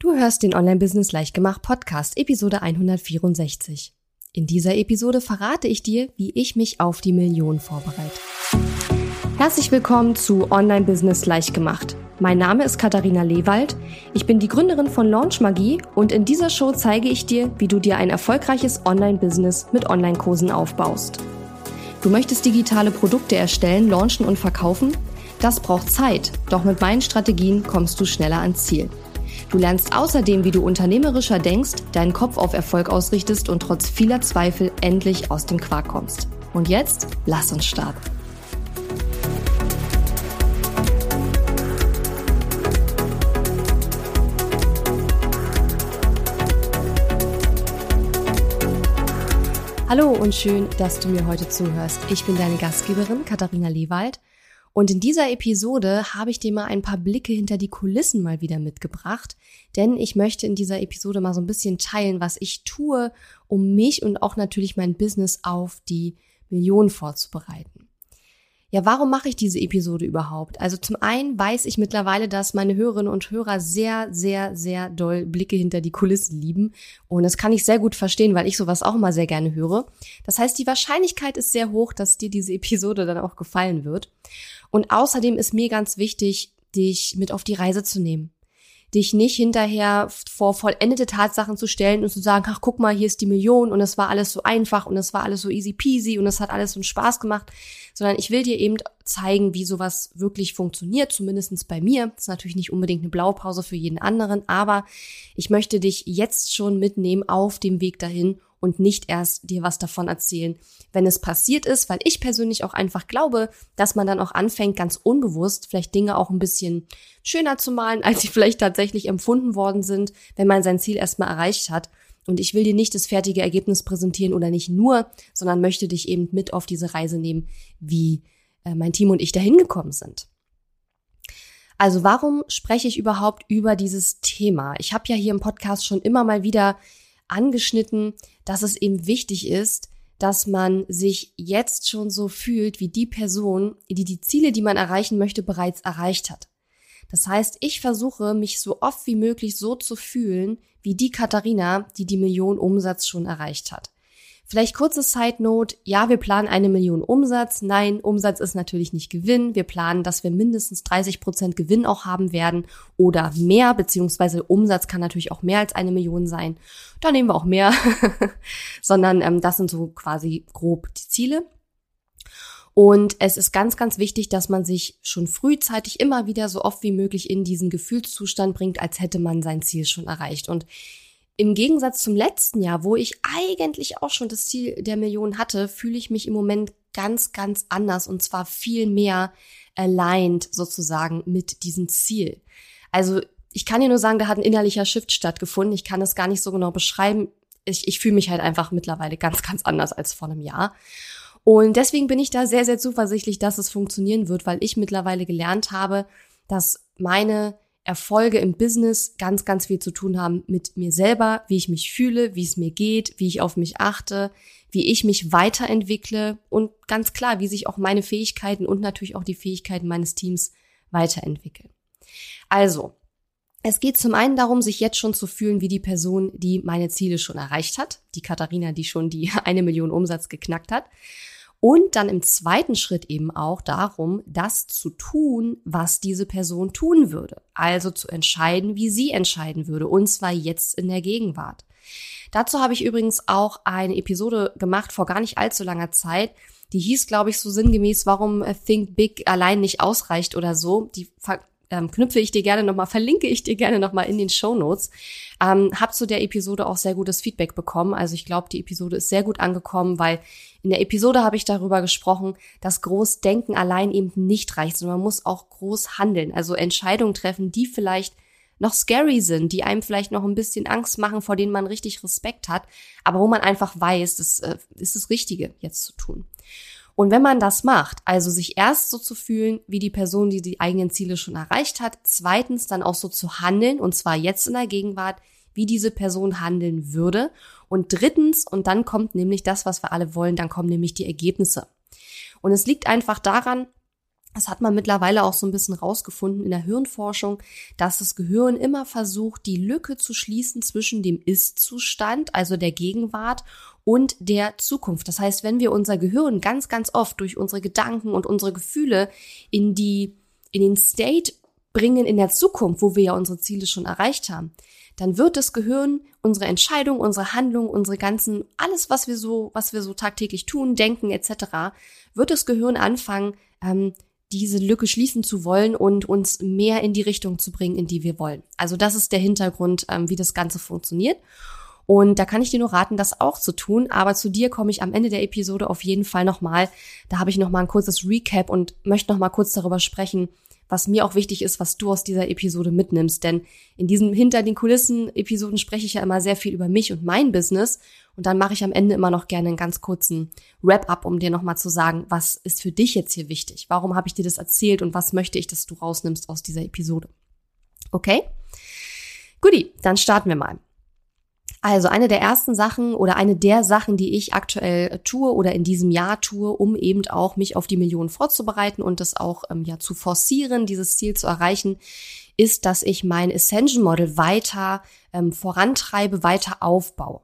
Du hörst den Online-Business Leichtgemacht Podcast, Episode 164. In dieser Episode verrate ich dir, wie ich mich auf die Million vorbereite. Herzlich willkommen zu Online-Business Leichtgemacht. Mein Name ist Katharina Lewald. Ich bin die Gründerin von Launch Magie und in dieser Show zeige ich dir, wie du dir ein erfolgreiches Online-Business mit Online-Kursen aufbaust. Du möchtest digitale Produkte erstellen, launchen und verkaufen? Das braucht Zeit, doch mit meinen Strategien kommst du schneller ans Ziel. Du lernst außerdem, wie du unternehmerischer denkst, deinen Kopf auf Erfolg ausrichtest und trotz vieler Zweifel endlich aus dem Quark kommst. Und jetzt, lass uns starten. Hallo und schön, dass du mir heute zuhörst. Ich bin deine Gastgeberin Katharina Lewald und in dieser Episode habe ich dir mal ein paar Blicke hinter die Kulissen mal wieder mitgebracht, denn ich möchte in dieser Episode mal so ein bisschen teilen, was ich tue, um mich und auch natürlich mein Business auf die Million vorzubereiten. Ja, warum mache ich diese Episode überhaupt? Also zum einen weiß ich mittlerweile, dass meine Hörerinnen und Hörer sehr, sehr, sehr doll Blicke hinter die Kulissen lieben. Und das kann ich sehr gut verstehen, weil ich sowas auch immer sehr gerne höre. Das heißt, die Wahrscheinlichkeit ist sehr hoch, dass dir diese Episode dann auch gefallen wird. Und außerdem ist mir ganz wichtig, dich mit auf die Reise zu nehmen. Dich nicht hinterher vor vollendete Tatsachen zu stellen und zu sagen, ach guck mal, hier ist die Million und es war alles so einfach und es war alles so easy peasy und es hat alles so einen Spaß gemacht, sondern ich will dir eben zeigen, wie sowas wirklich funktioniert, zumindestens bei mir. Das ist natürlich nicht unbedingt eine Blaupause für jeden anderen, aber ich möchte dich jetzt schon mitnehmen auf dem Weg dahin und nicht erst dir was davon erzählen, wenn es passiert ist, weil ich persönlich auch einfach glaube, dass man dann auch anfängt, ganz unbewusst vielleicht Dinge auch ein bisschen schöner zu malen, als sie vielleicht tatsächlich empfunden worden sind, wenn man sein Ziel erstmal erreicht hat. Und ich will dir nicht das fertige Ergebnis präsentieren oder nicht nur, sondern möchte dich eben mit auf diese Reise nehmen, wie äh, mein Team und ich dahin gekommen sind. Also warum spreche ich überhaupt über dieses Thema? Ich habe ja hier im Podcast schon immer mal wieder angeschnitten, dass es eben wichtig ist, dass man sich jetzt schon so fühlt wie die Person, die die Ziele, die man erreichen möchte, bereits erreicht hat. Das heißt, ich versuche, mich so oft wie möglich so zu fühlen, wie die Katharina, die die Million Umsatz schon erreicht hat. Vielleicht kurze Side Note. Ja, wir planen eine Million Umsatz. Nein, Umsatz ist natürlich nicht Gewinn. Wir planen, dass wir mindestens 30 Prozent Gewinn auch haben werden oder mehr, beziehungsweise Umsatz kann natürlich auch mehr als eine Million sein. Da nehmen wir auch mehr, sondern ähm, das sind so quasi grob die Ziele. Und es ist ganz, ganz wichtig, dass man sich schon frühzeitig immer wieder so oft wie möglich in diesen Gefühlszustand bringt, als hätte man sein Ziel schon erreicht. Und im Gegensatz zum letzten Jahr, wo ich eigentlich auch schon das Ziel der Million hatte, fühle ich mich im Moment ganz, ganz anders und zwar viel mehr aligned sozusagen mit diesem Ziel. Also ich kann dir nur sagen, da hat ein innerlicher Shift stattgefunden. Ich kann es gar nicht so genau beschreiben. Ich, ich fühle mich halt einfach mittlerweile ganz, ganz anders als vor einem Jahr. Und deswegen bin ich da sehr, sehr zuversichtlich, dass es funktionieren wird, weil ich mittlerweile gelernt habe, dass meine Erfolge im Business ganz, ganz viel zu tun haben mit mir selber, wie ich mich fühle, wie es mir geht, wie ich auf mich achte, wie ich mich weiterentwickle und ganz klar, wie sich auch meine Fähigkeiten und natürlich auch die Fähigkeiten meines Teams weiterentwickeln. Also, es geht zum einen darum, sich jetzt schon zu fühlen wie die Person, die meine Ziele schon erreicht hat, die Katharina, die schon die eine Million Umsatz geknackt hat. Und dann im zweiten Schritt eben auch darum, das zu tun, was diese Person tun würde. Also zu entscheiden, wie sie entscheiden würde. Und zwar jetzt in der Gegenwart. Dazu habe ich übrigens auch eine Episode gemacht vor gar nicht allzu langer Zeit. Die hieß, glaube ich, so sinngemäß, warum Think Big allein nicht ausreicht oder so. Die ähm, knüpfe ich dir gerne nochmal, verlinke ich dir gerne nochmal in den Show Notes. Ähm, hab zu der Episode auch sehr gutes Feedback bekommen. Also ich glaube, die Episode ist sehr gut angekommen, weil in der Episode habe ich darüber gesprochen, dass Großdenken allein eben nicht reicht, sondern man muss auch groß handeln. Also Entscheidungen treffen, die vielleicht noch scary sind, die einem vielleicht noch ein bisschen Angst machen, vor denen man richtig Respekt hat, aber wo man einfach weiß, das äh, ist das Richtige jetzt zu tun. Und wenn man das macht, also sich erst so zu fühlen, wie die Person, die die eigenen Ziele schon erreicht hat, zweitens dann auch so zu handeln, und zwar jetzt in der Gegenwart, wie diese Person handeln würde. Und drittens, und dann kommt nämlich das, was wir alle wollen, dann kommen nämlich die Ergebnisse. Und es liegt einfach daran, Das hat man mittlerweile auch so ein bisschen rausgefunden in der Hirnforschung, dass das Gehirn immer versucht, die Lücke zu schließen zwischen dem Ist-Zustand, also der Gegenwart, und der Zukunft. Das heißt, wenn wir unser Gehirn ganz, ganz oft durch unsere Gedanken und unsere Gefühle in die, in den State bringen in der Zukunft, wo wir ja unsere Ziele schon erreicht haben, dann wird das Gehirn unsere Entscheidung, unsere Handlung, unsere ganzen, alles, was wir so, was wir so tagtäglich tun, denken etc., wird das Gehirn anfangen, ähm, diese Lücke schließen zu wollen und uns mehr in die Richtung zu bringen, in die wir wollen. Also das ist der Hintergrund, ähm, wie das Ganze funktioniert. Und da kann ich dir nur raten, das auch zu tun. Aber zu dir komme ich am Ende der Episode auf jeden Fall nochmal. Da habe ich nochmal ein kurzes Recap und möchte nochmal kurz darüber sprechen, was mir auch wichtig ist, was du aus dieser Episode mitnimmst. Denn in diesen Hinter den Kulissen Episoden spreche ich ja immer sehr viel über mich und mein Business. Und dann mache ich am Ende immer noch gerne einen ganz kurzen Wrap-up, um dir nochmal zu sagen, was ist für dich jetzt hier wichtig? Warum habe ich dir das erzählt und was möchte ich, dass du rausnimmst aus dieser Episode? Okay? Guti, dann starten wir mal. Also eine der ersten Sachen oder eine der Sachen, die ich aktuell tue oder in diesem Jahr tue, um eben auch mich auf die Millionen vorzubereiten und das auch ähm, ja zu forcieren, dieses Ziel zu erreichen, ist, dass ich mein Ascension Model weiter ähm, vorantreibe, weiter aufbaue.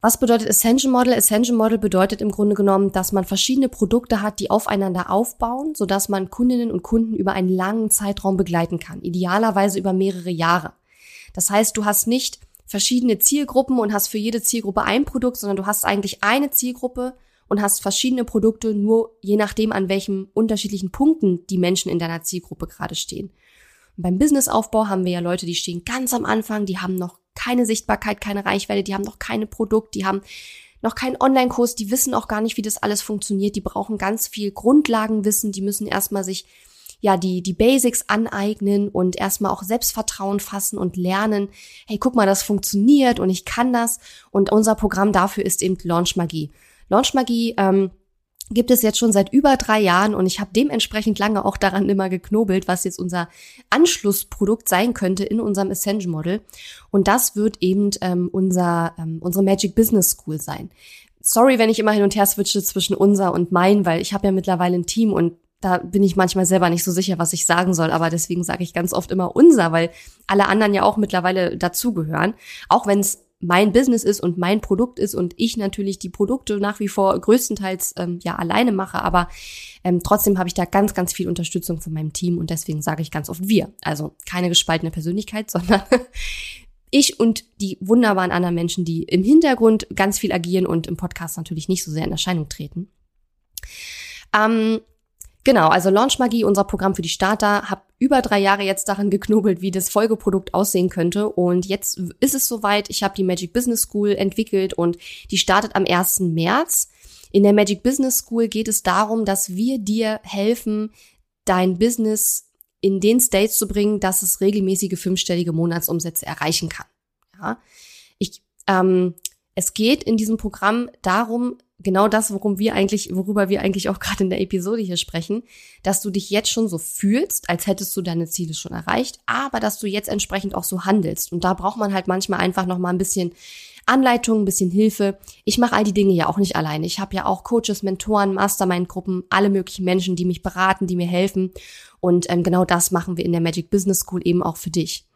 Was bedeutet Ascension Model? Ascension Model bedeutet im Grunde genommen, dass man verschiedene Produkte hat, die aufeinander aufbauen, sodass man Kundinnen und Kunden über einen langen Zeitraum begleiten kann. Idealerweise über mehrere Jahre. Das heißt, du hast nicht verschiedene Zielgruppen und hast für jede Zielgruppe ein Produkt, sondern du hast eigentlich eine Zielgruppe und hast verschiedene Produkte, nur je nachdem, an welchen unterschiedlichen Punkten die Menschen in deiner Zielgruppe gerade stehen. Und beim Businessaufbau haben wir ja Leute, die stehen ganz am Anfang, die haben noch keine Sichtbarkeit, keine Reichweite, die haben noch keine Produkt, die haben noch keinen Online-Kurs, die wissen auch gar nicht, wie das alles funktioniert, die brauchen ganz viel Grundlagenwissen, die müssen erstmal sich ja die, die Basics aneignen und erstmal auch Selbstvertrauen fassen und lernen, hey, guck mal, das funktioniert und ich kann das. Und unser Programm dafür ist eben Launch Magie. Launch Magie ähm, gibt es jetzt schon seit über drei Jahren und ich habe dementsprechend lange auch daran immer geknobelt, was jetzt unser Anschlussprodukt sein könnte in unserem Ascension Model. Und das wird eben ähm, unser, ähm, unsere Magic Business School sein. Sorry, wenn ich immer hin und her switche zwischen unser und mein, weil ich habe ja mittlerweile ein Team und da bin ich manchmal selber nicht so sicher, was ich sagen soll, aber deswegen sage ich ganz oft immer unser, weil alle anderen ja auch mittlerweile dazugehören. Auch wenn es mein Business ist und mein Produkt ist und ich natürlich die Produkte nach wie vor größtenteils ähm, ja alleine mache, aber ähm, trotzdem habe ich da ganz, ganz viel Unterstützung von meinem Team und deswegen sage ich ganz oft wir. Also keine gespaltene Persönlichkeit, sondern ich und die wunderbaren anderen Menschen, die im Hintergrund ganz viel agieren und im Podcast natürlich nicht so sehr in Erscheinung treten. Ähm, Genau, also Launch Magie, unser Programm für die Starter, habe über drei Jahre jetzt daran geknobelt, wie das Folgeprodukt aussehen könnte. Und jetzt ist es soweit. Ich habe die Magic Business School entwickelt und die startet am 1. März. In der Magic Business School geht es darum, dass wir dir helfen, dein Business in den States zu bringen, dass es regelmäßige fünfstellige Monatsumsätze erreichen kann. Ja, ich, ähm, es geht in diesem Programm darum, genau das, worum wir eigentlich, worüber wir eigentlich auch gerade in der Episode hier sprechen, dass du dich jetzt schon so fühlst, als hättest du deine Ziele schon erreicht, aber dass du jetzt entsprechend auch so handelst. Und da braucht man halt manchmal einfach noch mal ein bisschen Anleitung, ein bisschen Hilfe. Ich mache all die Dinge ja auch nicht alleine. Ich habe ja auch Coaches, Mentoren, Mastermind-Gruppen, alle möglichen Menschen, die mich beraten, die mir helfen. Und ähm, genau das machen wir in der Magic Business School eben auch für dich.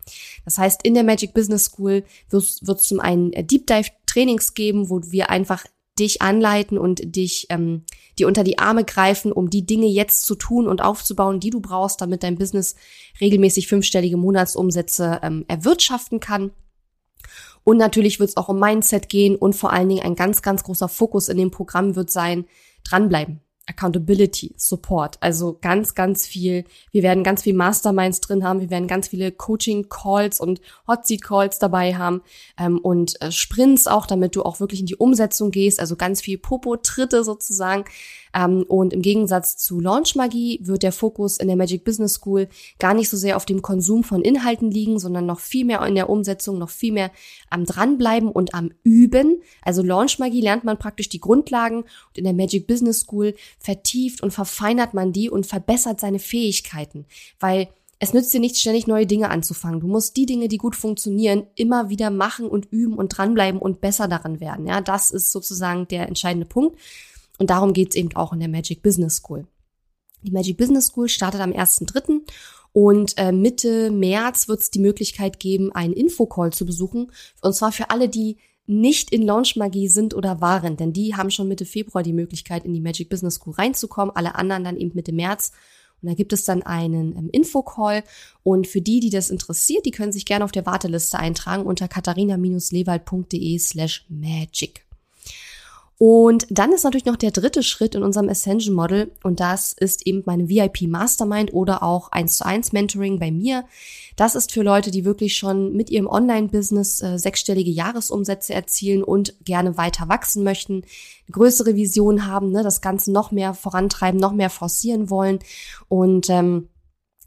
Das heißt, in der Magic Business School wird es zum einen Deep Dive Trainings geben, wo wir einfach dich anleiten und dich ähm, dir unter die Arme greifen, um die Dinge jetzt zu tun und aufzubauen, die du brauchst, damit dein Business regelmäßig fünfstellige Monatsumsätze ähm, erwirtschaften kann. Und natürlich wird es auch um Mindset gehen und vor allen Dingen ein ganz, ganz großer Fokus in dem Programm wird sein, dranbleiben. Accountability, Support. Also ganz, ganz viel. Wir werden ganz viel Masterminds drin haben. Wir werden ganz viele Coaching-Calls und Hot-Seat-Calls dabei haben ähm, und äh, Sprints auch, damit du auch wirklich in die Umsetzung gehst. Also ganz viel Popo-Tritte sozusagen. Ähm, und im Gegensatz zu Launch Magie wird der Fokus in der Magic Business School gar nicht so sehr auf dem Konsum von Inhalten liegen, sondern noch viel mehr in der Umsetzung, noch viel mehr am dranbleiben und am Üben. Also Launch Magie lernt man praktisch die Grundlagen und in der Magic Business School vertieft und verfeinert man die und verbessert seine Fähigkeiten, weil es nützt dir nicht ständig neue Dinge anzufangen. Du musst die Dinge, die gut funktionieren, immer wieder machen und üben und dranbleiben und besser daran werden. Ja, das ist sozusagen der entscheidende Punkt. Und darum geht's eben auch in der Magic Business School. Die Magic Business School startet am 1.3. Und äh, Mitte März wird es die Möglichkeit geben, einen Infocall zu besuchen. Und zwar für alle, die nicht in Launchmagie sind oder waren, denn die haben schon Mitte Februar die Möglichkeit, in die Magic Business School reinzukommen, alle anderen dann eben Mitte März. Und da gibt es dann einen ähm, Infocall. Und für die, die das interessiert, die können sich gerne auf der Warteliste eintragen unter katharina-lewald.de slash magic. Und dann ist natürlich noch der dritte Schritt in unserem Ascension Model und das ist eben meine VIP Mastermind oder auch 1 zu 1 Mentoring bei mir. Das ist für Leute, die wirklich schon mit ihrem Online-Business äh, sechsstellige Jahresumsätze erzielen und gerne weiter wachsen möchten, größere Vision haben, ne, das Ganze noch mehr vorantreiben, noch mehr forcieren wollen und ähm,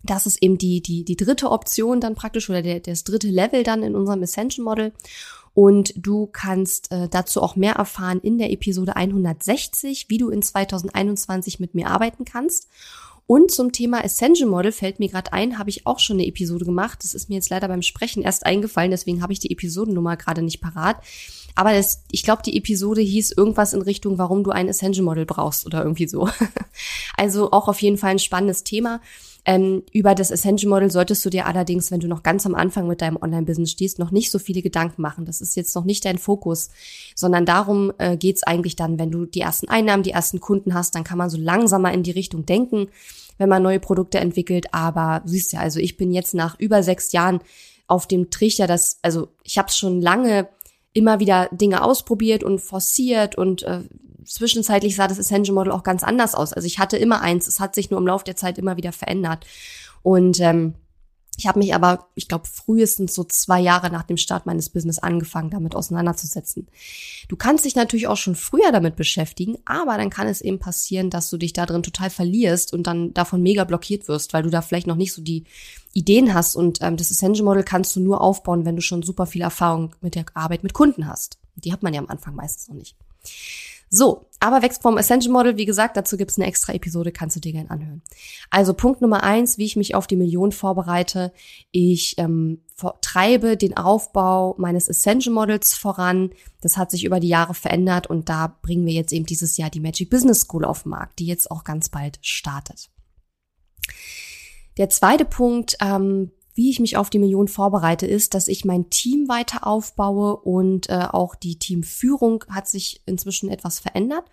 das ist eben die, die, die dritte Option dann praktisch oder der, das dritte Level dann in unserem Ascension Model. Und du kannst äh, dazu auch mehr erfahren in der Episode 160, wie du in 2021 mit mir arbeiten kannst. Und zum Thema Ascension Model fällt mir gerade ein, habe ich auch schon eine Episode gemacht. Das ist mir jetzt leider beim Sprechen erst eingefallen, deswegen habe ich die Episodennummer gerade nicht parat. Aber das, ich glaube, die Episode hieß irgendwas in Richtung, warum du ein Ascension Model brauchst oder irgendwie so. also auch auf jeden Fall ein spannendes Thema. Ähm, über das Ascension Model solltest du dir allerdings, wenn du noch ganz am Anfang mit deinem Online-Business stehst, noch nicht so viele Gedanken machen. Das ist jetzt noch nicht dein Fokus, sondern darum äh, geht es eigentlich dann, wenn du die ersten Einnahmen, die ersten Kunden hast, dann kann man so langsamer in die Richtung denken, wenn man neue Produkte entwickelt. Aber siehst ja, also ich bin jetzt nach über sechs Jahren auf dem Trichter, dass, also ich habe schon lange immer wieder Dinge ausprobiert und forciert und äh, zwischenzeitlich sah das Ascension Model auch ganz anders aus. Also ich hatte immer eins, es hat sich nur im Laufe der Zeit immer wieder verändert. Und ähm, ich habe mich aber, ich glaube, frühestens so zwei Jahre nach dem Start meines Business angefangen, damit auseinanderzusetzen. Du kannst dich natürlich auch schon früher damit beschäftigen, aber dann kann es eben passieren, dass du dich da drin total verlierst und dann davon mega blockiert wirst, weil du da vielleicht noch nicht so die Ideen hast. Und ähm, das Ascension Model kannst du nur aufbauen, wenn du schon super viel Erfahrung mit der Arbeit mit Kunden hast. Die hat man ja am Anfang meistens noch nicht. So, aber wächst vom Ascension Model, wie gesagt, dazu gibt's eine extra Episode, kannst du dir gerne anhören. Also Punkt Nummer eins, wie ich mich auf die Million vorbereite. Ich ähm, treibe den Aufbau meines Ascension Models voran. Das hat sich über die Jahre verändert und da bringen wir jetzt eben dieses Jahr die Magic Business School auf den Markt, die jetzt auch ganz bald startet. Der zweite Punkt, ähm, wie ich mich auf die Million vorbereite, ist, dass ich mein Team weiter aufbaue und äh, auch die Teamführung hat sich inzwischen etwas verändert.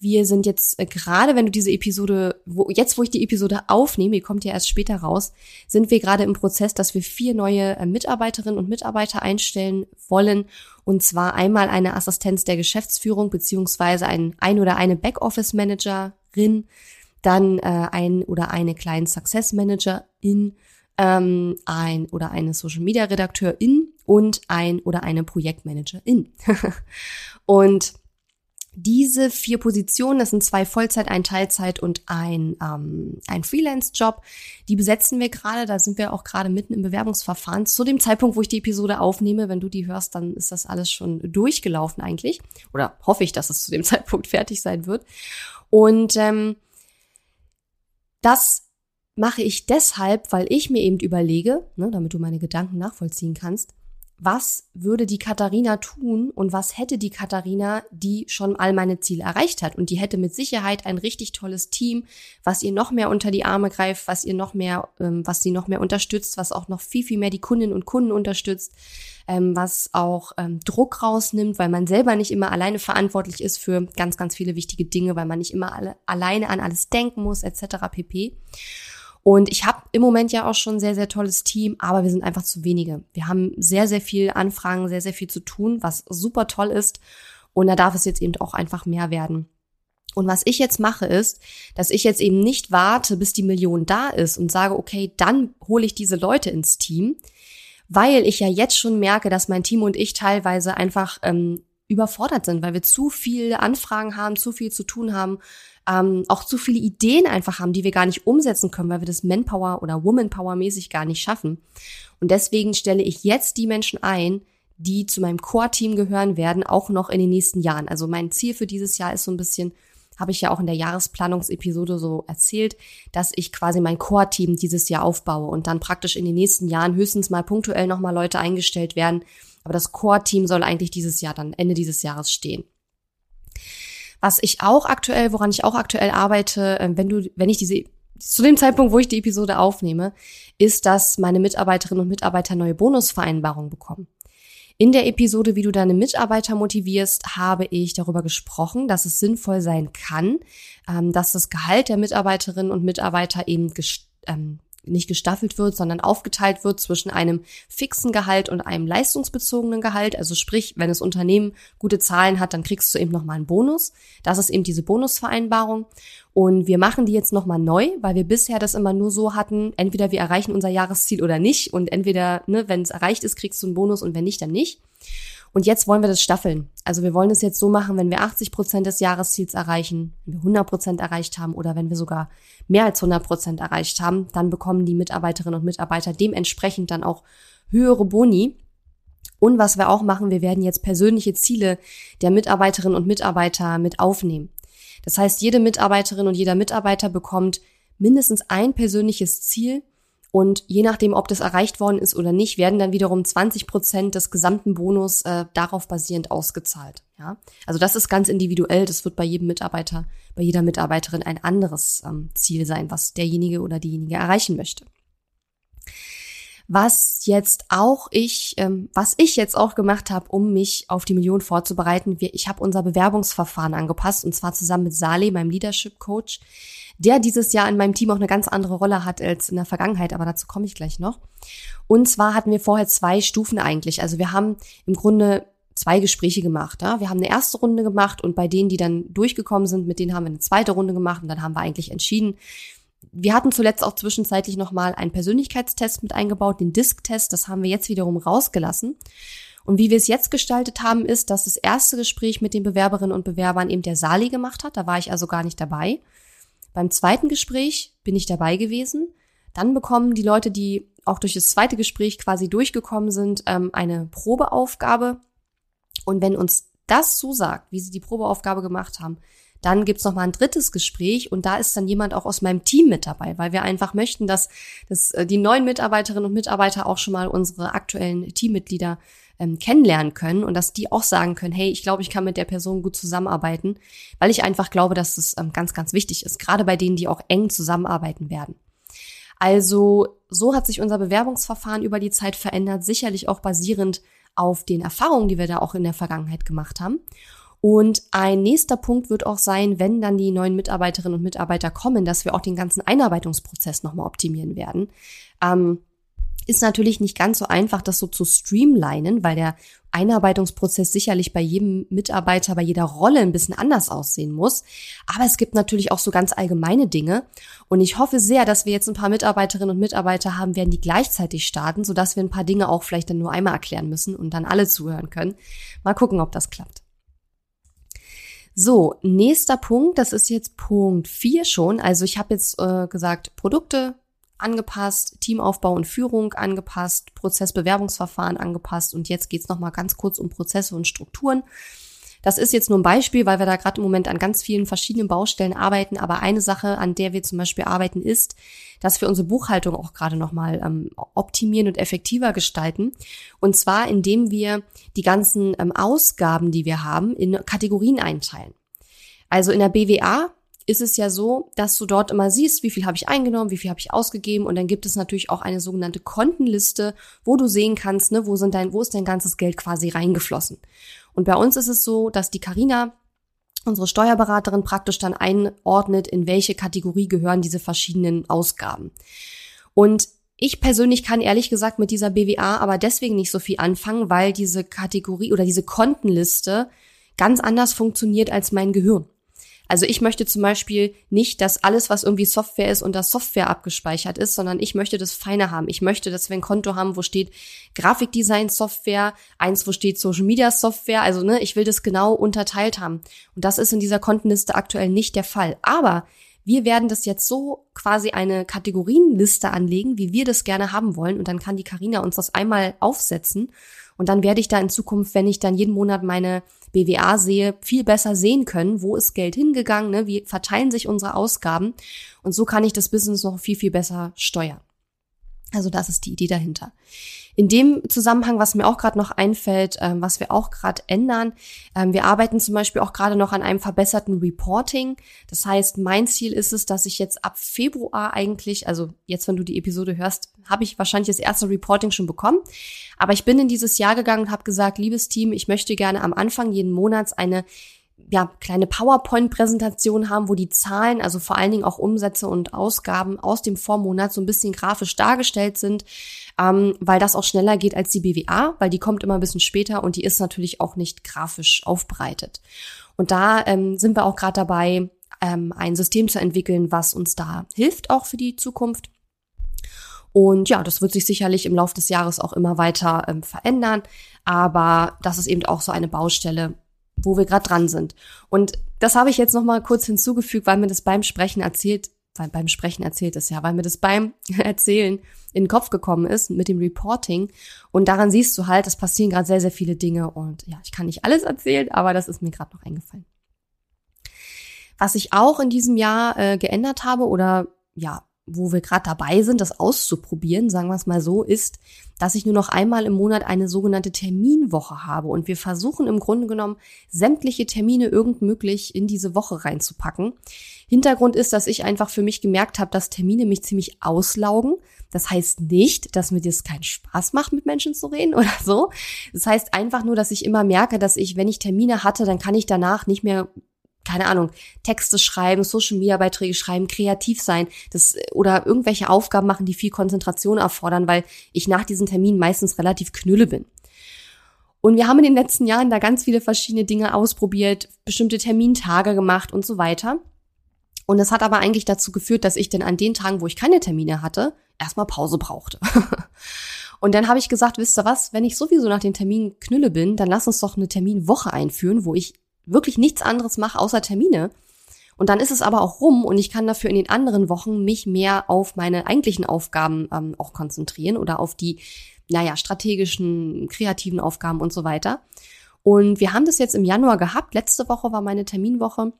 Wir sind jetzt äh, gerade, wenn du diese Episode, wo, jetzt wo ich die Episode aufnehme, die kommt ja erst später raus, sind wir gerade im Prozess, dass wir vier neue äh, Mitarbeiterinnen und Mitarbeiter einstellen wollen. Und zwar einmal eine Assistenz der Geschäftsführung beziehungsweise ein, ein oder eine Backoffice-Managerin, dann äh, ein oder eine kleine Success Managerin ähm, ein oder eine Social Media Redakteurin und ein oder eine Projektmanagerin. und diese vier Positionen, das sind zwei Vollzeit, ein Teilzeit und ein, ähm, ein Freelance-Job, die besetzen wir gerade. Da sind wir auch gerade mitten im Bewerbungsverfahren. Zu dem Zeitpunkt, wo ich die Episode aufnehme, wenn du die hörst, dann ist das alles schon durchgelaufen eigentlich. Oder hoffe ich, dass es zu dem Zeitpunkt fertig sein wird. Und ähm, das mache ich deshalb, weil ich mir eben überlege, ne, damit du meine Gedanken nachvollziehen kannst, was würde die Katharina tun und was hätte die Katharina, die schon all meine Ziele erreicht hat. Und die hätte mit Sicherheit ein richtig tolles Team, was ihr noch mehr unter die Arme greift, was ihr noch mehr, ähm, was sie noch mehr unterstützt, was auch noch viel, viel mehr die Kundinnen und Kunden unterstützt, ähm, was auch ähm, Druck rausnimmt, weil man selber nicht immer alleine verantwortlich ist für ganz, ganz viele wichtige Dinge, weil man nicht immer alle, alleine an alles denken muss, etc. pp. Und ich habe im Moment ja auch schon ein sehr, sehr tolles Team, aber wir sind einfach zu wenige. Wir haben sehr, sehr viel Anfragen, sehr, sehr viel zu tun, was super toll ist. Und da darf es jetzt eben auch einfach mehr werden. Und was ich jetzt mache, ist, dass ich jetzt eben nicht warte, bis die Million da ist und sage, okay, dann hole ich diese Leute ins Team, weil ich ja jetzt schon merke, dass mein Team und ich teilweise einfach ähm, überfordert sind, weil wir zu viele Anfragen haben, zu viel zu tun haben, ähm, auch zu viele Ideen einfach haben, die wir gar nicht umsetzen können, weil wir das Manpower oder Womanpower mäßig gar nicht schaffen. Und deswegen stelle ich jetzt die Menschen ein, die zu meinem Core-Team gehören werden, auch noch in den nächsten Jahren. Also mein Ziel für dieses Jahr ist so ein bisschen, habe ich ja auch in der Jahresplanungsepisode so erzählt, dass ich quasi mein Core-Team dieses Jahr aufbaue und dann praktisch in den nächsten Jahren höchstens mal punktuell nochmal Leute eingestellt werden. Aber das Core-Team soll eigentlich dieses Jahr dann Ende dieses Jahres stehen. Was ich auch aktuell, woran ich auch aktuell arbeite, äh, wenn du, wenn ich diese zu dem Zeitpunkt, wo ich die Episode aufnehme, ist, dass meine Mitarbeiterinnen und Mitarbeiter neue Bonusvereinbarungen bekommen. In der Episode, wie du deine Mitarbeiter motivierst, habe ich darüber gesprochen, dass es sinnvoll sein kann, ähm, dass das Gehalt der Mitarbeiterinnen und Mitarbeiter eben ähm, nicht gestaffelt wird, sondern aufgeteilt wird zwischen einem fixen Gehalt und einem leistungsbezogenen Gehalt. Also sprich, wenn das Unternehmen gute Zahlen hat, dann kriegst du eben nochmal einen Bonus. Das ist eben diese Bonusvereinbarung. Und wir machen die jetzt nochmal neu, weil wir bisher das immer nur so hatten, entweder wir erreichen unser Jahresziel oder nicht. Und entweder, ne, wenn es erreicht ist, kriegst du einen Bonus und wenn nicht, dann nicht. Und jetzt wollen wir das staffeln. Also wir wollen es jetzt so machen, wenn wir 80 Prozent des Jahresziels erreichen, wenn wir 100 Prozent erreicht haben oder wenn wir sogar mehr als 100 Prozent erreicht haben, dann bekommen die Mitarbeiterinnen und Mitarbeiter dementsprechend dann auch höhere Boni. Und was wir auch machen, wir werden jetzt persönliche Ziele der Mitarbeiterinnen und Mitarbeiter mit aufnehmen. Das heißt, jede Mitarbeiterin und jeder Mitarbeiter bekommt mindestens ein persönliches Ziel, und je nachdem, ob das erreicht worden ist oder nicht, werden dann wiederum 20 Prozent des gesamten Bonus äh, darauf basierend ausgezahlt. Ja, also das ist ganz individuell. Das wird bei jedem Mitarbeiter, bei jeder Mitarbeiterin ein anderes ähm, Ziel sein, was derjenige oder diejenige erreichen möchte. Was jetzt auch ich, ähm, was ich jetzt auch gemacht habe, um mich auf die Million vorzubereiten, wir, ich habe unser Bewerbungsverfahren angepasst und zwar zusammen mit Saleh, meinem Leadership Coach der dieses Jahr in meinem Team auch eine ganz andere Rolle hat als in der Vergangenheit, aber dazu komme ich gleich noch. Und zwar hatten wir vorher zwei Stufen eigentlich. Also wir haben im Grunde zwei Gespräche gemacht. Ja? Wir haben eine erste Runde gemacht und bei denen, die dann durchgekommen sind, mit denen haben wir eine zweite Runde gemacht und dann haben wir eigentlich entschieden. Wir hatten zuletzt auch zwischenzeitlich nochmal einen Persönlichkeitstest mit eingebaut, den Disk-Test. Das haben wir jetzt wiederum rausgelassen. Und wie wir es jetzt gestaltet haben, ist, dass das erste Gespräch mit den Bewerberinnen und Bewerbern eben der Sali gemacht hat. Da war ich also gar nicht dabei. Beim zweiten Gespräch bin ich dabei gewesen. Dann bekommen die Leute, die auch durch das zweite Gespräch quasi durchgekommen sind, ähm, eine Probeaufgabe. Und wenn uns das zusagt, wie sie die Probeaufgabe gemacht haben, dann gibt's noch mal ein drittes Gespräch und da ist dann jemand auch aus meinem Team mit dabei, weil wir einfach möchten, dass, dass äh, die neuen Mitarbeiterinnen und Mitarbeiter auch schon mal unsere aktuellen Teammitglieder ähm, kennenlernen können und dass die auch sagen können, hey, ich glaube, ich kann mit der Person gut zusammenarbeiten, weil ich einfach glaube, dass es ähm, ganz, ganz wichtig ist, gerade bei denen, die auch eng zusammenarbeiten werden. Also so hat sich unser Bewerbungsverfahren über die Zeit verändert, sicherlich auch basierend auf den Erfahrungen, die wir da auch in der Vergangenheit gemacht haben. Und ein nächster Punkt wird auch sein, wenn dann die neuen Mitarbeiterinnen und Mitarbeiter kommen, dass wir auch den ganzen Einarbeitungsprozess nochmal optimieren werden. Ähm, ist natürlich nicht ganz so einfach, das so zu streamlinen, weil der Einarbeitungsprozess sicherlich bei jedem Mitarbeiter, bei jeder Rolle ein bisschen anders aussehen muss. Aber es gibt natürlich auch so ganz allgemeine Dinge. Und ich hoffe sehr, dass wir jetzt ein paar Mitarbeiterinnen und Mitarbeiter haben werden, die gleichzeitig starten, sodass wir ein paar Dinge auch vielleicht dann nur einmal erklären müssen und dann alle zuhören können. Mal gucken, ob das klappt. So, nächster Punkt, das ist jetzt Punkt 4 schon. Also ich habe jetzt äh, gesagt, Produkte, angepasst, Teamaufbau und Führung angepasst, Prozessbewerbungsverfahren angepasst und jetzt geht's es nochmal ganz kurz um Prozesse und Strukturen. Das ist jetzt nur ein Beispiel, weil wir da gerade im Moment an ganz vielen verschiedenen Baustellen arbeiten. Aber eine Sache, an der wir zum Beispiel arbeiten, ist, dass wir unsere Buchhaltung auch gerade nochmal ähm, optimieren und effektiver gestalten. Und zwar, indem wir die ganzen ähm, Ausgaben, die wir haben, in Kategorien einteilen. Also in der BWA ist es ja so, dass du dort immer siehst, wie viel habe ich eingenommen, wie viel habe ich ausgegeben und dann gibt es natürlich auch eine sogenannte Kontenliste, wo du sehen kannst, ne, wo sind dein, wo ist dein ganzes Geld quasi reingeflossen. Und bei uns ist es so, dass die Karina unsere Steuerberaterin praktisch dann einordnet, in welche Kategorie gehören diese verschiedenen Ausgaben. Und ich persönlich kann ehrlich gesagt mit dieser BWA aber deswegen nicht so viel anfangen, weil diese Kategorie oder diese Kontenliste ganz anders funktioniert als mein Gehirn. Also ich möchte zum Beispiel nicht, dass alles, was irgendwie Software ist, unter Software abgespeichert ist, sondern ich möchte das feiner haben. Ich möchte, dass wir ein Konto haben, wo steht Grafikdesign Software, eins, wo steht Social Media Software. Also ne, ich will das genau unterteilt haben. Und das ist in dieser Kontenliste aktuell nicht der Fall. Aber wir werden das jetzt so quasi eine Kategorienliste anlegen, wie wir das gerne haben wollen. Und dann kann die Karina uns das einmal aufsetzen. Und dann werde ich da in Zukunft, wenn ich dann jeden Monat meine BWA sehe, viel besser sehen können, wo ist Geld hingegangen, ne? wie verteilen sich unsere Ausgaben. Und so kann ich das Business noch viel, viel besser steuern. Also das ist die Idee dahinter. In dem Zusammenhang, was mir auch gerade noch einfällt, ähm, was wir auch gerade ändern, ähm, wir arbeiten zum Beispiel auch gerade noch an einem verbesserten Reporting. Das heißt, mein Ziel ist es, dass ich jetzt ab Februar eigentlich, also jetzt, wenn du die Episode hörst, habe ich wahrscheinlich das erste Reporting schon bekommen. Aber ich bin in dieses Jahr gegangen und habe gesagt, liebes Team, ich möchte gerne am Anfang jeden Monats eine ja, kleine PowerPoint-Präsentation haben, wo die Zahlen, also vor allen Dingen auch Umsätze und Ausgaben aus dem Vormonat so ein bisschen grafisch dargestellt sind, ähm, weil das auch schneller geht als die BWA, weil die kommt immer ein bisschen später und die ist natürlich auch nicht grafisch aufbereitet. Und da ähm, sind wir auch gerade dabei, ähm, ein System zu entwickeln, was uns da hilft, auch für die Zukunft. Und ja, das wird sich sicherlich im Laufe des Jahres auch immer weiter ähm, verändern. Aber das ist eben auch so eine Baustelle, wo wir gerade dran sind. Und das habe ich jetzt noch mal kurz hinzugefügt, weil mir das beim Sprechen erzählt, weil beim Sprechen erzählt ist ja, weil mir das beim Erzählen in den Kopf gekommen ist mit dem Reporting. Und daran siehst du halt, es passieren gerade sehr, sehr viele Dinge. Und ja, ich kann nicht alles erzählen, aber das ist mir gerade noch eingefallen. Was ich auch in diesem Jahr äh, geändert habe oder ja, wo wir gerade dabei sind, das auszuprobieren, sagen wir es mal so, ist, dass ich nur noch einmal im Monat eine sogenannte Terminwoche habe. Und wir versuchen im Grunde genommen, sämtliche Termine irgend möglich in diese Woche reinzupacken. Hintergrund ist, dass ich einfach für mich gemerkt habe, dass Termine mich ziemlich auslaugen. Das heißt nicht, dass mir das keinen Spaß macht, mit Menschen zu reden oder so. Das heißt einfach nur, dass ich immer merke, dass ich, wenn ich Termine hatte, dann kann ich danach nicht mehr keine Ahnung, Texte schreiben, Social Media Beiträge schreiben, kreativ sein, das oder irgendwelche Aufgaben machen, die viel Konzentration erfordern, weil ich nach diesen Terminen meistens relativ knülle bin. Und wir haben in den letzten Jahren da ganz viele verschiedene Dinge ausprobiert, bestimmte Termintage gemacht und so weiter. Und es hat aber eigentlich dazu geführt, dass ich dann an den Tagen, wo ich keine Termine hatte, erstmal Pause brauchte. und dann habe ich gesagt, wisst ihr was, wenn ich sowieso nach den Terminen knülle bin, dann lass uns doch eine Terminwoche einführen, wo ich wirklich nichts anderes mache außer Termine. Und dann ist es aber auch rum und ich kann dafür in den anderen Wochen mich mehr auf meine eigentlichen Aufgaben ähm, auch konzentrieren oder auf die, naja, strategischen, kreativen Aufgaben und so weiter. Und wir haben das jetzt im Januar gehabt. Letzte Woche war meine Terminwoche.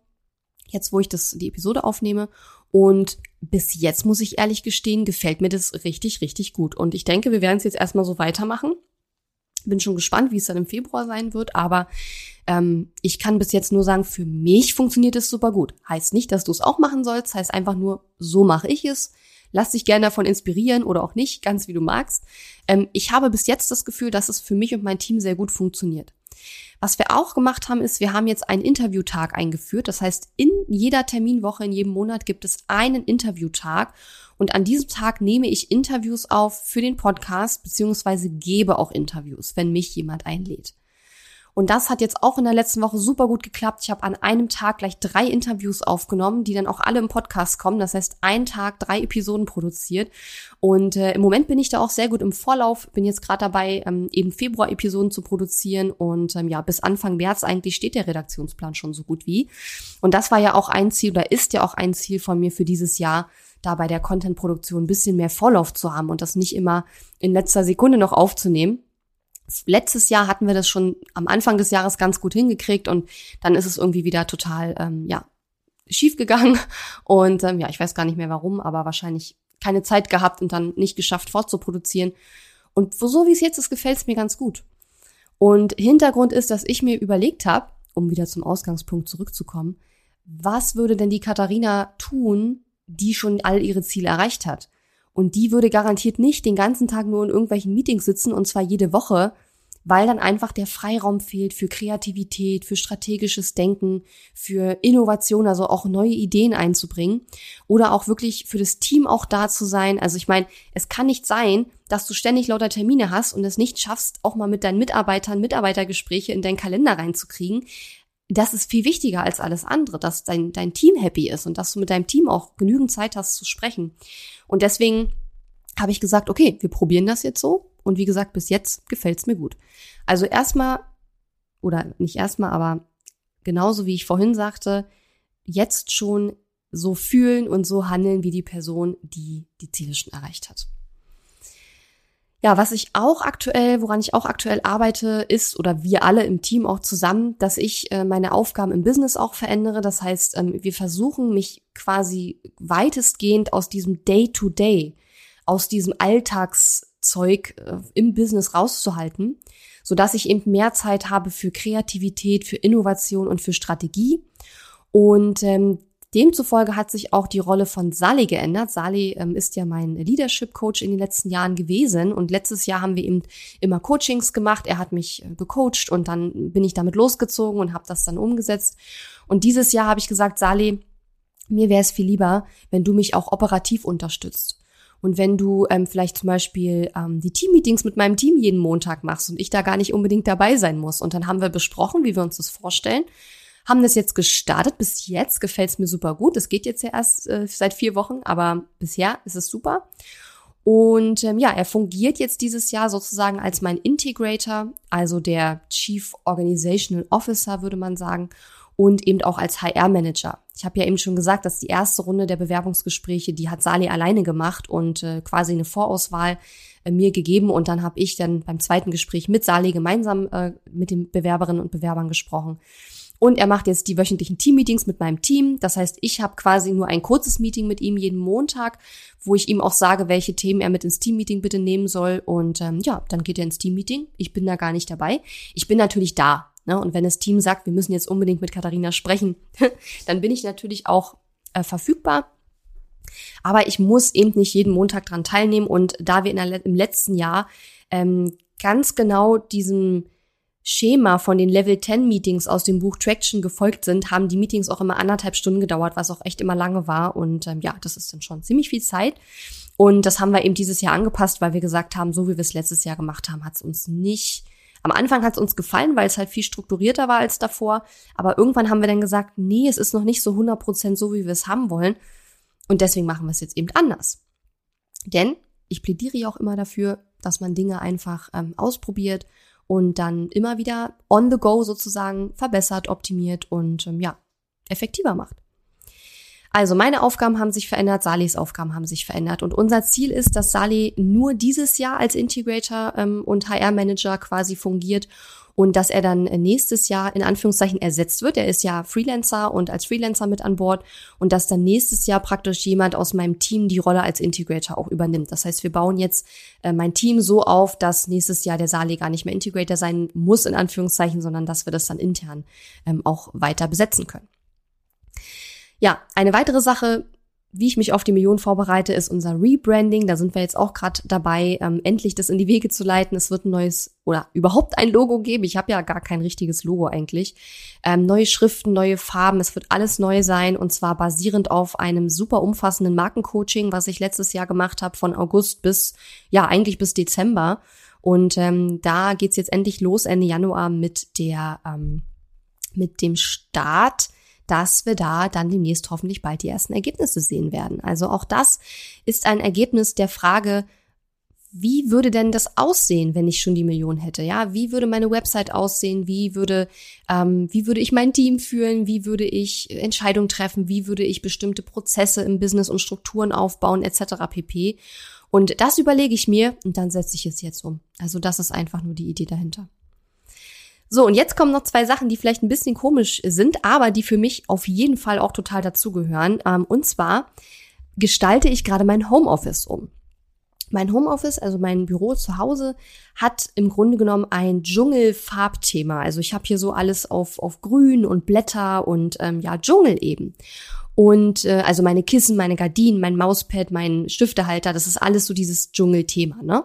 Jetzt, wo ich das, die Episode aufnehme. Und bis jetzt muss ich ehrlich gestehen, gefällt mir das richtig, richtig gut. Und ich denke, wir werden es jetzt erstmal so weitermachen. Bin schon gespannt, wie es dann im Februar sein wird, aber ähm, ich kann bis jetzt nur sagen, für mich funktioniert es super gut. Heißt nicht, dass du es auch machen sollst, heißt einfach nur, so mache ich es. Lass dich gerne davon inspirieren oder auch nicht, ganz wie du magst. Ähm, ich habe bis jetzt das Gefühl, dass es für mich und mein Team sehr gut funktioniert. Was wir auch gemacht haben, ist, wir haben jetzt einen Interviewtag eingeführt. Das heißt, in jeder Terminwoche, in jedem Monat gibt es einen Interviewtag. Und an diesem Tag nehme ich Interviews auf für den Podcast, beziehungsweise gebe auch Interviews, wenn mich jemand einlädt. Und das hat jetzt auch in der letzten Woche super gut geklappt. Ich habe an einem Tag gleich drei Interviews aufgenommen, die dann auch alle im Podcast kommen. Das heißt, ein Tag, drei Episoden produziert. Und äh, im Moment bin ich da auch sehr gut im Vorlauf. Bin jetzt gerade dabei, ähm, eben Februar-Episoden zu produzieren. Und ähm, ja, bis Anfang März eigentlich steht der Redaktionsplan schon so gut wie. Und das war ja auch ein Ziel oder ist ja auch ein Ziel von mir für dieses Jahr, da bei der Content-Produktion ein bisschen mehr Vorlauf zu haben und das nicht immer in letzter Sekunde noch aufzunehmen letztes Jahr hatten wir das schon am Anfang des Jahres ganz gut hingekriegt und dann ist es irgendwie wieder total, ähm, ja, schief gegangen. Und ähm, ja, ich weiß gar nicht mehr warum, aber wahrscheinlich keine Zeit gehabt und dann nicht geschafft fortzuproduzieren. Und so wie es jetzt ist, gefällt es mir ganz gut. Und Hintergrund ist, dass ich mir überlegt habe, um wieder zum Ausgangspunkt zurückzukommen, was würde denn die Katharina tun, die schon all ihre Ziele erreicht hat? Und die würde garantiert nicht den ganzen Tag nur in irgendwelchen Meetings sitzen und zwar jede Woche, weil dann einfach der Freiraum fehlt für Kreativität, für strategisches Denken, für Innovation, also auch neue Ideen einzubringen oder auch wirklich für das Team auch da zu sein. Also ich meine, es kann nicht sein, dass du ständig lauter Termine hast und es nicht schaffst, auch mal mit deinen Mitarbeitern Mitarbeitergespräche in deinen Kalender reinzukriegen. Das ist viel wichtiger als alles andere, dass dein, dein Team happy ist und dass du mit deinem Team auch genügend Zeit hast zu sprechen. Und deswegen habe ich gesagt, okay, wir probieren das jetzt so. Und wie gesagt, bis jetzt gefällt's mir gut. Also erstmal, oder nicht erstmal, aber genauso wie ich vorhin sagte, jetzt schon so fühlen und so handeln wie die Person, die die Ziele schon erreicht hat. Ja, was ich auch aktuell, woran ich auch aktuell arbeite, ist, oder wir alle im Team auch zusammen, dass ich äh, meine Aufgaben im Business auch verändere. Das heißt, ähm, wir versuchen mich quasi weitestgehend aus diesem Day-to-Day, -Day, aus diesem Alltags Zeug äh, im Business rauszuhalten, so dass ich eben mehr Zeit habe für Kreativität, für Innovation und für Strategie. Und ähm, Demzufolge hat sich auch die Rolle von Sally geändert. Sally ähm, ist ja mein Leadership Coach in den letzten Jahren gewesen und letztes Jahr haben wir eben immer Coachings gemacht. Er hat mich äh, gecoacht und dann bin ich damit losgezogen und habe das dann umgesetzt. Und dieses Jahr habe ich gesagt, Sally, mir wäre es viel lieber, wenn du mich auch operativ unterstützt. Und wenn du ähm, vielleicht zum Beispiel ähm, die Teammeetings mit meinem Team jeden Montag machst und ich da gar nicht unbedingt dabei sein muss. Und dann haben wir besprochen, wie wir uns das vorstellen haben das jetzt gestartet. Bis jetzt gefällt es mir super gut. Es geht jetzt ja erst äh, seit vier Wochen, aber bisher ist es super. Und ähm, ja, er fungiert jetzt dieses Jahr sozusagen als mein Integrator, also der Chief Organizational Officer, würde man sagen, und eben auch als HR-Manager. Ich habe ja eben schon gesagt, dass die erste Runde der Bewerbungsgespräche, die hat Sali alleine gemacht und äh, quasi eine Vorauswahl äh, mir gegeben. Und dann habe ich dann beim zweiten Gespräch mit Sali gemeinsam äh, mit den Bewerberinnen und Bewerbern gesprochen. Und er macht jetzt die wöchentlichen Teammeetings mit meinem Team. Das heißt, ich habe quasi nur ein kurzes Meeting mit ihm jeden Montag, wo ich ihm auch sage, welche Themen er mit ins Teammeeting bitte nehmen soll. Und ähm, ja, dann geht er ins Teammeeting. Ich bin da gar nicht dabei. Ich bin natürlich da. Ne? Und wenn das Team sagt, wir müssen jetzt unbedingt mit Katharina sprechen, dann bin ich natürlich auch äh, verfügbar. Aber ich muss eben nicht jeden Montag dran teilnehmen. Und da wir in der, im letzten Jahr ähm, ganz genau diesem Schema von den Level 10 Meetings aus dem Buch Traction gefolgt sind, haben die Meetings auch immer anderthalb Stunden gedauert, was auch echt immer lange war. Und ähm, ja, das ist dann schon ziemlich viel Zeit. Und das haben wir eben dieses Jahr angepasst, weil wir gesagt haben, so wie wir es letztes Jahr gemacht haben, hat es uns nicht. Am Anfang hat es uns gefallen, weil es halt viel strukturierter war als davor. Aber irgendwann haben wir dann gesagt, nee, es ist noch nicht so 100% so, wie wir es haben wollen. Und deswegen machen wir es jetzt eben anders. Denn ich plädiere ja auch immer dafür, dass man Dinge einfach ähm, ausprobiert und dann immer wieder on the go sozusagen verbessert, optimiert und ähm, ja, effektiver macht. Also meine Aufgaben haben sich verändert, Salis Aufgaben haben sich verändert und unser Ziel ist, dass Sali nur dieses Jahr als Integrator ähm, und HR-Manager quasi fungiert und dass er dann nächstes Jahr in Anführungszeichen ersetzt wird. Er ist ja Freelancer und als Freelancer mit an Bord und dass dann nächstes Jahr praktisch jemand aus meinem Team die Rolle als Integrator auch übernimmt. Das heißt, wir bauen jetzt äh, mein Team so auf, dass nächstes Jahr der Sali gar nicht mehr Integrator sein muss, in Anführungszeichen, sondern dass wir das dann intern ähm, auch weiter besetzen können. Ja, eine weitere Sache, wie ich mich auf die Million vorbereite, ist unser Rebranding. Da sind wir jetzt auch gerade dabei, ähm, endlich das in die Wege zu leiten. Es wird ein neues oder überhaupt ein Logo geben. Ich habe ja gar kein richtiges Logo eigentlich. Ähm, neue Schriften, neue Farben. Es wird alles neu sein und zwar basierend auf einem super umfassenden Markencoaching, was ich letztes Jahr gemacht habe, von August bis ja eigentlich bis Dezember. Und ähm, da geht's jetzt endlich los Ende Januar mit der ähm, mit dem Start dass wir da dann demnächst hoffentlich bald die ersten Ergebnisse sehen werden. Also auch das ist ein Ergebnis der Frage, wie würde denn das aussehen, wenn ich schon die Million hätte? Ja, wie würde meine Website aussehen? Wie würde, ähm, wie würde ich mein Team führen? Wie würde ich Entscheidungen treffen? Wie würde ich bestimmte Prozesse im Business und Strukturen aufbauen, etc. pp. Und das überlege ich mir und dann setze ich es jetzt um. Also das ist einfach nur die Idee dahinter. So, und jetzt kommen noch zwei Sachen, die vielleicht ein bisschen komisch sind, aber die für mich auf jeden Fall auch total dazugehören. Ähm, und zwar gestalte ich gerade mein Homeoffice um. Mein Homeoffice, also mein Büro zu Hause, hat im Grunde genommen ein Dschungelfarbthema. Also ich habe hier so alles auf, auf Grün und Blätter und ähm, ja, Dschungel eben. Und äh, also meine Kissen, meine Gardinen, mein Mauspad, mein Stiftehalter, das ist alles so dieses Dschungelthema, ne?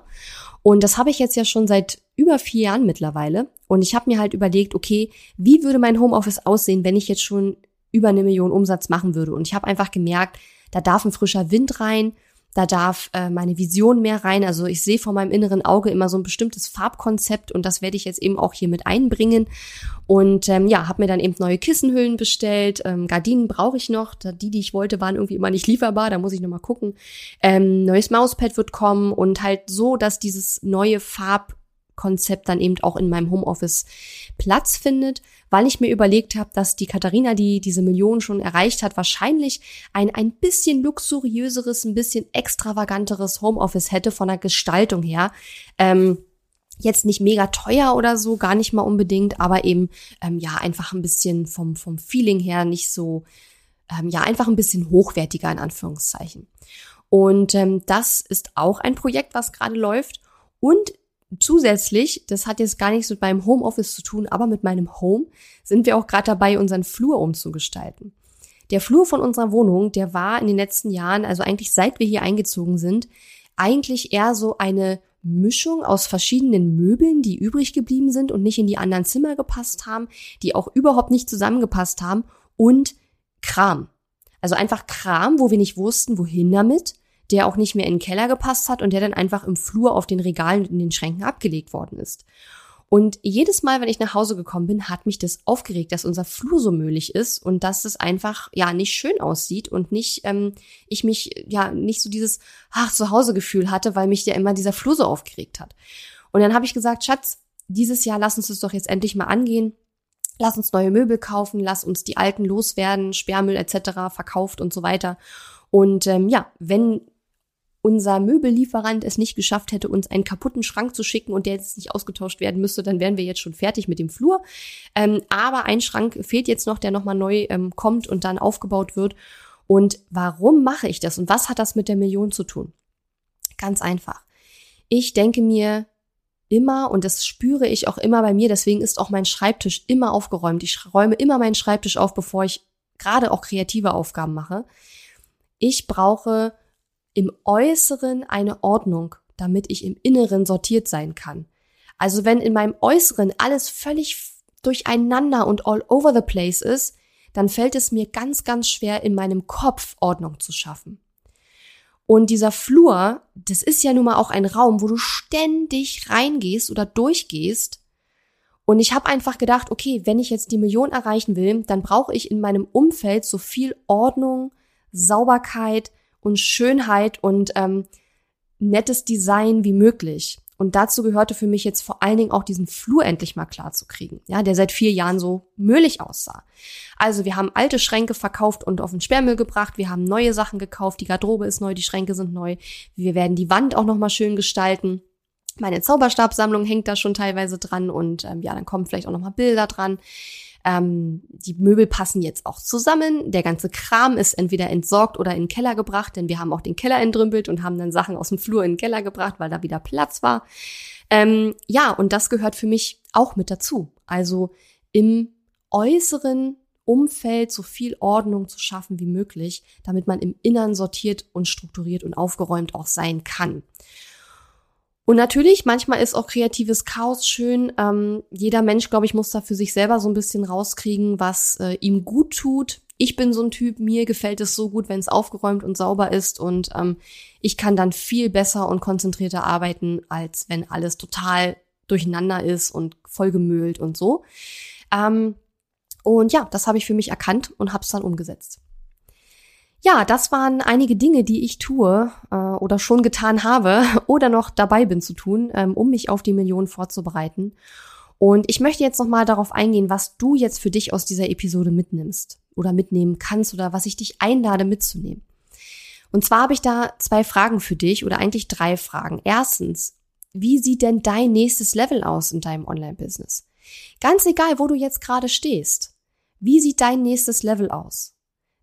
Und das habe ich jetzt ja schon seit über vier Jahren mittlerweile. Und ich habe mir halt überlegt, okay, wie würde mein Homeoffice aussehen, wenn ich jetzt schon über eine Million Umsatz machen würde? Und ich habe einfach gemerkt, da darf ein frischer Wind rein, da darf äh, meine Vision mehr rein. Also ich sehe vor meinem inneren Auge immer so ein bestimmtes Farbkonzept und das werde ich jetzt eben auch hier mit einbringen. Und ähm, ja, habe mir dann eben neue Kissenhüllen bestellt. Ähm, Gardinen brauche ich noch. Die, die ich wollte, waren irgendwie immer nicht lieferbar. Da muss ich nochmal gucken. Ähm, neues Mauspad wird kommen und halt so, dass dieses neue Farb Konzept dann eben auch in meinem Homeoffice Platz findet, weil ich mir überlegt habe, dass die Katharina, die diese Millionen schon erreicht hat, wahrscheinlich ein ein bisschen luxuriöseres, ein bisschen extravaganteres Homeoffice hätte von der Gestaltung her. Ähm, jetzt nicht mega teuer oder so, gar nicht mal unbedingt, aber eben ähm, ja einfach ein bisschen vom vom Feeling her nicht so ähm, ja einfach ein bisschen hochwertiger in Anführungszeichen. Und ähm, das ist auch ein Projekt, was gerade läuft. Und zusätzlich, das hat jetzt gar nichts mit meinem Homeoffice zu tun, aber mit meinem Home, sind wir auch gerade dabei, unseren Flur umzugestalten. Der Flur von unserer Wohnung, der war in den letzten Jahren, also eigentlich seit wir hier eingezogen sind, eigentlich eher so eine Mischung aus verschiedenen Möbeln, die übrig geblieben sind und nicht in die anderen Zimmer gepasst haben, die auch überhaupt nicht zusammengepasst haben und Kram. Also einfach Kram, wo wir nicht wussten, wohin damit, der auch nicht mehr in den Keller gepasst hat und der dann einfach im Flur auf den Regalen und in den Schränken abgelegt worden ist. Und jedes Mal, wenn ich nach Hause gekommen bin, hat mich das aufgeregt, dass unser Flur so müllig ist und dass es einfach ja nicht schön aussieht und nicht ähm, ich mich ja nicht so dieses ach Zuhause-Gefühl hatte, weil mich ja immer dieser Flur so aufgeregt hat. Und dann habe ich gesagt, Schatz, dieses Jahr lass uns das doch jetzt endlich mal angehen. Lass uns neue Möbel kaufen, lass uns die alten loswerden, Sperrmüll etc. verkauft und so weiter. Und ähm, ja, wenn unser Möbellieferant es nicht geschafft hätte, uns einen kaputten Schrank zu schicken und der jetzt nicht ausgetauscht werden müsste, dann wären wir jetzt schon fertig mit dem Flur. Ähm, aber ein Schrank fehlt jetzt noch, der nochmal neu ähm, kommt und dann aufgebaut wird. Und warum mache ich das und was hat das mit der Million zu tun? Ganz einfach. Ich denke mir immer, und das spüre ich auch immer bei mir, deswegen ist auch mein Schreibtisch immer aufgeräumt. Ich räume immer meinen Schreibtisch auf, bevor ich gerade auch kreative Aufgaben mache. Ich brauche im Äußeren eine Ordnung, damit ich im Inneren sortiert sein kann. Also wenn in meinem Äußeren alles völlig durcheinander und all over the place ist, dann fällt es mir ganz, ganz schwer, in meinem Kopf Ordnung zu schaffen. Und dieser Flur, das ist ja nun mal auch ein Raum, wo du ständig reingehst oder durchgehst. Und ich habe einfach gedacht, okay, wenn ich jetzt die Million erreichen will, dann brauche ich in meinem Umfeld so viel Ordnung, Sauberkeit, und Schönheit und ähm, nettes Design wie möglich. Und dazu gehörte für mich jetzt vor allen Dingen auch diesen Flur endlich mal klar zu kriegen, ja, der seit vier Jahren so müllig aussah. Also wir haben alte Schränke verkauft und auf den Sperrmüll gebracht, wir haben neue Sachen gekauft, die Garderobe ist neu, die Schränke sind neu, wir werden die Wand auch nochmal schön gestalten. Meine Zauberstabsammlung hängt da schon teilweise dran und ähm, ja, dann kommen vielleicht auch nochmal Bilder dran. Ähm, die Möbel passen jetzt auch zusammen. Der ganze Kram ist entweder entsorgt oder in den Keller gebracht, denn wir haben auch den Keller entrümpelt und haben dann Sachen aus dem Flur in den Keller gebracht, weil da wieder Platz war. Ähm, ja, und das gehört für mich auch mit dazu. Also im äußeren Umfeld so viel Ordnung zu schaffen wie möglich, damit man im Innern sortiert und strukturiert und aufgeräumt auch sein kann. Und natürlich, manchmal ist auch kreatives Chaos schön. Ähm, jeder Mensch, glaube ich, muss da für sich selber so ein bisschen rauskriegen, was äh, ihm gut tut. Ich bin so ein Typ, mir gefällt es so gut, wenn es aufgeräumt und sauber ist und ähm, ich kann dann viel besser und konzentrierter arbeiten, als wenn alles total durcheinander ist und vollgemüllt und so. Ähm, und ja, das habe ich für mich erkannt und habe es dann umgesetzt. Ja, das waren einige Dinge, die ich tue äh, oder schon getan habe oder noch dabei bin zu tun, ähm, um mich auf die Million vorzubereiten. Und ich möchte jetzt noch mal darauf eingehen, was du jetzt für dich aus dieser Episode mitnimmst oder mitnehmen kannst oder was ich dich einlade mitzunehmen. Und zwar habe ich da zwei Fragen für dich oder eigentlich drei Fragen. Erstens, wie sieht denn dein nächstes Level aus in deinem Online-Business? Ganz egal, wo du jetzt gerade stehst. Wie sieht dein nächstes Level aus?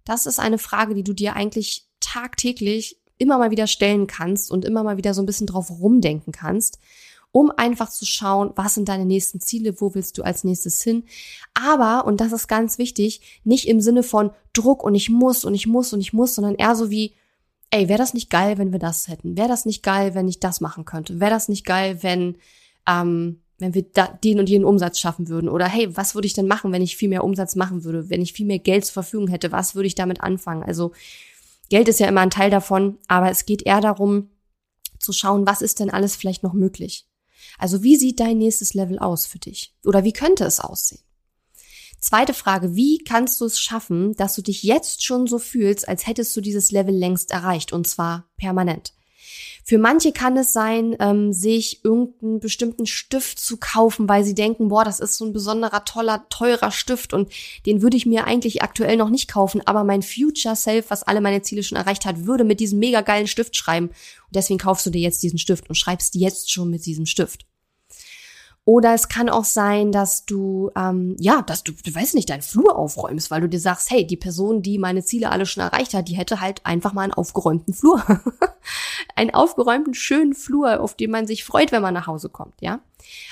Das ist eine Frage, die du dir eigentlich tagtäglich immer mal wieder stellen kannst und immer mal wieder so ein bisschen drauf rumdenken kannst, um einfach zu schauen, was sind deine nächsten Ziele, wo willst du als nächstes hin. Aber, und das ist ganz wichtig, nicht im Sinne von Druck und ich muss und ich muss und ich muss, sondern eher so wie, ey, wäre das nicht geil, wenn wir das hätten? Wäre das nicht geil, wenn ich das machen könnte? Wäre das nicht geil, wenn, ähm, wenn wir da, den und jenen Umsatz schaffen würden? Oder hey, was würde ich denn machen, wenn ich viel mehr Umsatz machen würde? Wenn ich viel mehr Geld zur Verfügung hätte, was würde ich damit anfangen? Also Geld ist ja immer ein Teil davon, aber es geht eher darum zu schauen, was ist denn alles vielleicht noch möglich? Also wie sieht dein nächstes Level aus für dich? Oder wie könnte es aussehen? Zweite Frage, wie kannst du es schaffen, dass du dich jetzt schon so fühlst, als hättest du dieses Level längst erreicht und zwar permanent? Für manche kann es sein, ähm, sich irgendeinen bestimmten Stift zu kaufen, weil sie denken, boah, das ist so ein besonderer, toller, teurer Stift und den würde ich mir eigentlich aktuell noch nicht kaufen, aber mein Future Self, was alle meine Ziele schon erreicht hat, würde mit diesem mega geilen Stift schreiben. Und deswegen kaufst du dir jetzt diesen Stift und schreibst jetzt schon mit diesem Stift. Oder es kann auch sein, dass du, ähm, ja, dass du, du weißt nicht, deinen Flur aufräumst, weil du dir sagst, hey, die Person, die meine Ziele alle schon erreicht hat, die hätte halt einfach mal einen aufgeräumten Flur. einen aufgeräumten, schönen Flur, auf den man sich freut, wenn man nach Hause kommt, ja.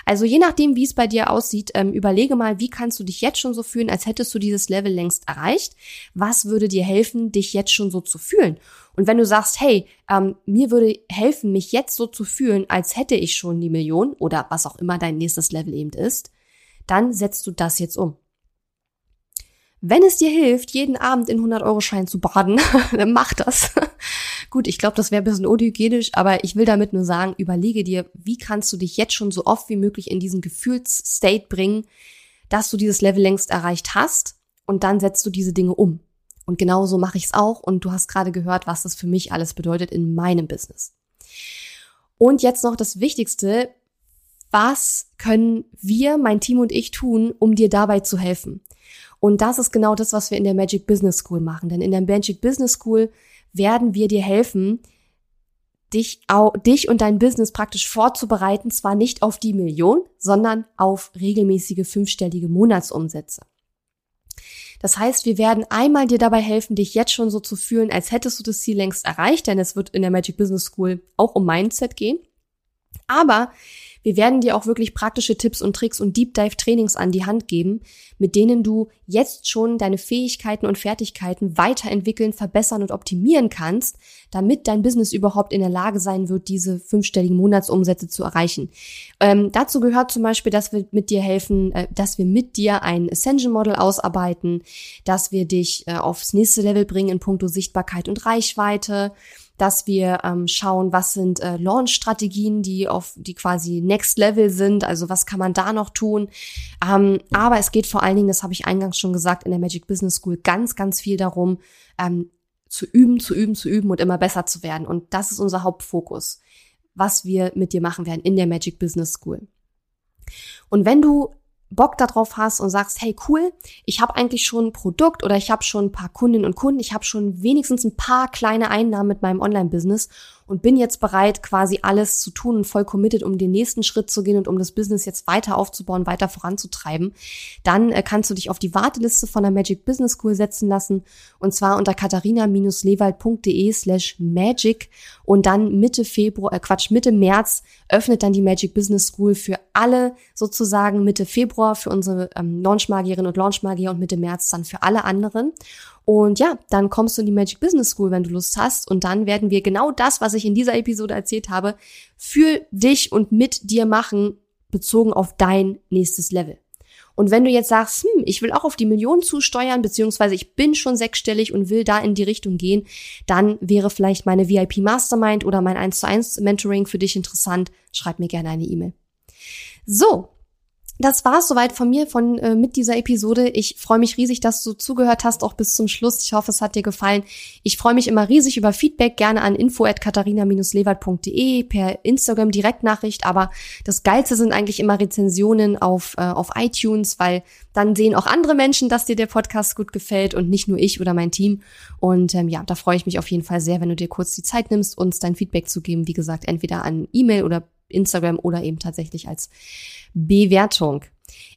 Also je nachdem, wie es bei dir aussieht, ähm, überlege mal, wie kannst du dich jetzt schon so fühlen, als hättest du dieses Level längst erreicht. Was würde dir helfen, dich jetzt schon so zu fühlen? Und wenn du sagst, hey, ähm, mir würde helfen, mich jetzt so zu fühlen, als hätte ich schon die Million oder was auch immer dein nächstes Level eben ist, dann setzt du das jetzt um. Wenn es dir hilft, jeden Abend in 100-Euro-Schein zu baden, dann mach das. Gut, ich glaube, das wäre ein bisschen unhygienisch, aber ich will damit nur sagen, überlege dir, wie kannst du dich jetzt schon so oft wie möglich in diesen Gefühlsstate bringen, dass du dieses Level längst erreicht hast und dann setzt du diese Dinge um. Und genauso mache ich es auch. Und du hast gerade gehört, was das für mich alles bedeutet in meinem Business. Und jetzt noch das Wichtigste. Was können wir, mein Team und ich tun, um dir dabei zu helfen? Und das ist genau das, was wir in der Magic Business School machen. Denn in der Magic Business School werden wir dir helfen, dich, auch, dich und dein Business praktisch vorzubereiten, zwar nicht auf die Million, sondern auf regelmäßige fünfstellige Monatsumsätze. Das heißt, wir werden einmal dir dabei helfen, dich jetzt schon so zu fühlen, als hättest du das Ziel längst erreicht, denn es wird in der Magic Business School auch um Mindset gehen. Aber wir werden dir auch wirklich praktische Tipps und Tricks und Deep Dive Trainings an die Hand geben, mit denen du jetzt schon deine Fähigkeiten und Fertigkeiten weiterentwickeln, verbessern und optimieren kannst, damit dein Business überhaupt in der Lage sein wird, diese fünfstelligen Monatsumsätze zu erreichen. Ähm, dazu gehört zum Beispiel, dass wir mit dir helfen, äh, dass wir mit dir ein Ascension Model ausarbeiten, dass wir dich äh, aufs nächste Level bringen in puncto Sichtbarkeit und Reichweite, dass wir ähm, schauen, was sind äh, Launch-Strategien, die auf die quasi Next Level sind, also was kann man da noch tun. Ähm, aber es geht vor allen Dingen, das habe ich eingangs schon gesagt, in der Magic Business School ganz, ganz viel darum, ähm, zu üben, zu üben, zu üben und immer besser zu werden. Und das ist unser Hauptfokus, was wir mit dir machen werden in der Magic Business School. Und wenn du Bock darauf hast und sagst, hey cool, ich habe eigentlich schon ein Produkt oder ich habe schon ein paar Kundinnen und Kunden, ich habe schon wenigstens ein paar kleine Einnahmen mit meinem Online-Business und bin jetzt bereit, quasi alles zu tun und voll committed, um den nächsten Schritt zu gehen und um das Business jetzt weiter aufzubauen, weiter voranzutreiben, dann äh, kannst du dich auf die Warteliste von der Magic Business School setzen lassen und zwar unter katharina-lewald.de slash magic und dann Mitte Februar, äh Quatsch, Mitte März öffnet dann die Magic Business School für alle sozusagen Mitte Februar für unsere ähm, Launchmagierinnen und Launchmagier und Mitte März dann für alle anderen. Und ja, dann kommst du in die Magic Business School, wenn du Lust hast. Und dann werden wir genau das, was ich in dieser Episode erzählt habe, für dich und mit dir machen, bezogen auf dein nächstes Level. Und wenn du jetzt sagst, hm, ich will auch auf die Million zusteuern, beziehungsweise ich bin schon sechsstellig und will da in die Richtung gehen, dann wäre vielleicht meine VIP Mastermind oder mein 1 zu 1 Mentoring für dich interessant. Schreib mir gerne eine E-Mail. So, das war es soweit von mir von äh, mit dieser Episode. Ich freue mich riesig, dass du zugehört hast, auch bis zum Schluss. Ich hoffe, es hat dir gefallen. Ich freue mich immer riesig über Feedback, gerne an info@katharina-lewald.de per Instagram Direktnachricht. Aber das Geilste sind eigentlich immer Rezensionen auf äh, auf iTunes, weil dann sehen auch andere Menschen, dass dir der Podcast gut gefällt und nicht nur ich oder mein Team. Und ähm, ja, da freue ich mich auf jeden Fall sehr, wenn du dir kurz die Zeit nimmst, uns dein Feedback zu geben. Wie gesagt, entweder an E-Mail oder Instagram oder eben tatsächlich als Bewertung.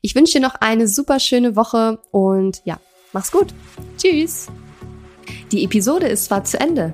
Ich wünsche dir noch eine super schöne Woche und ja, mach's gut. Tschüss. Die Episode ist zwar zu Ende,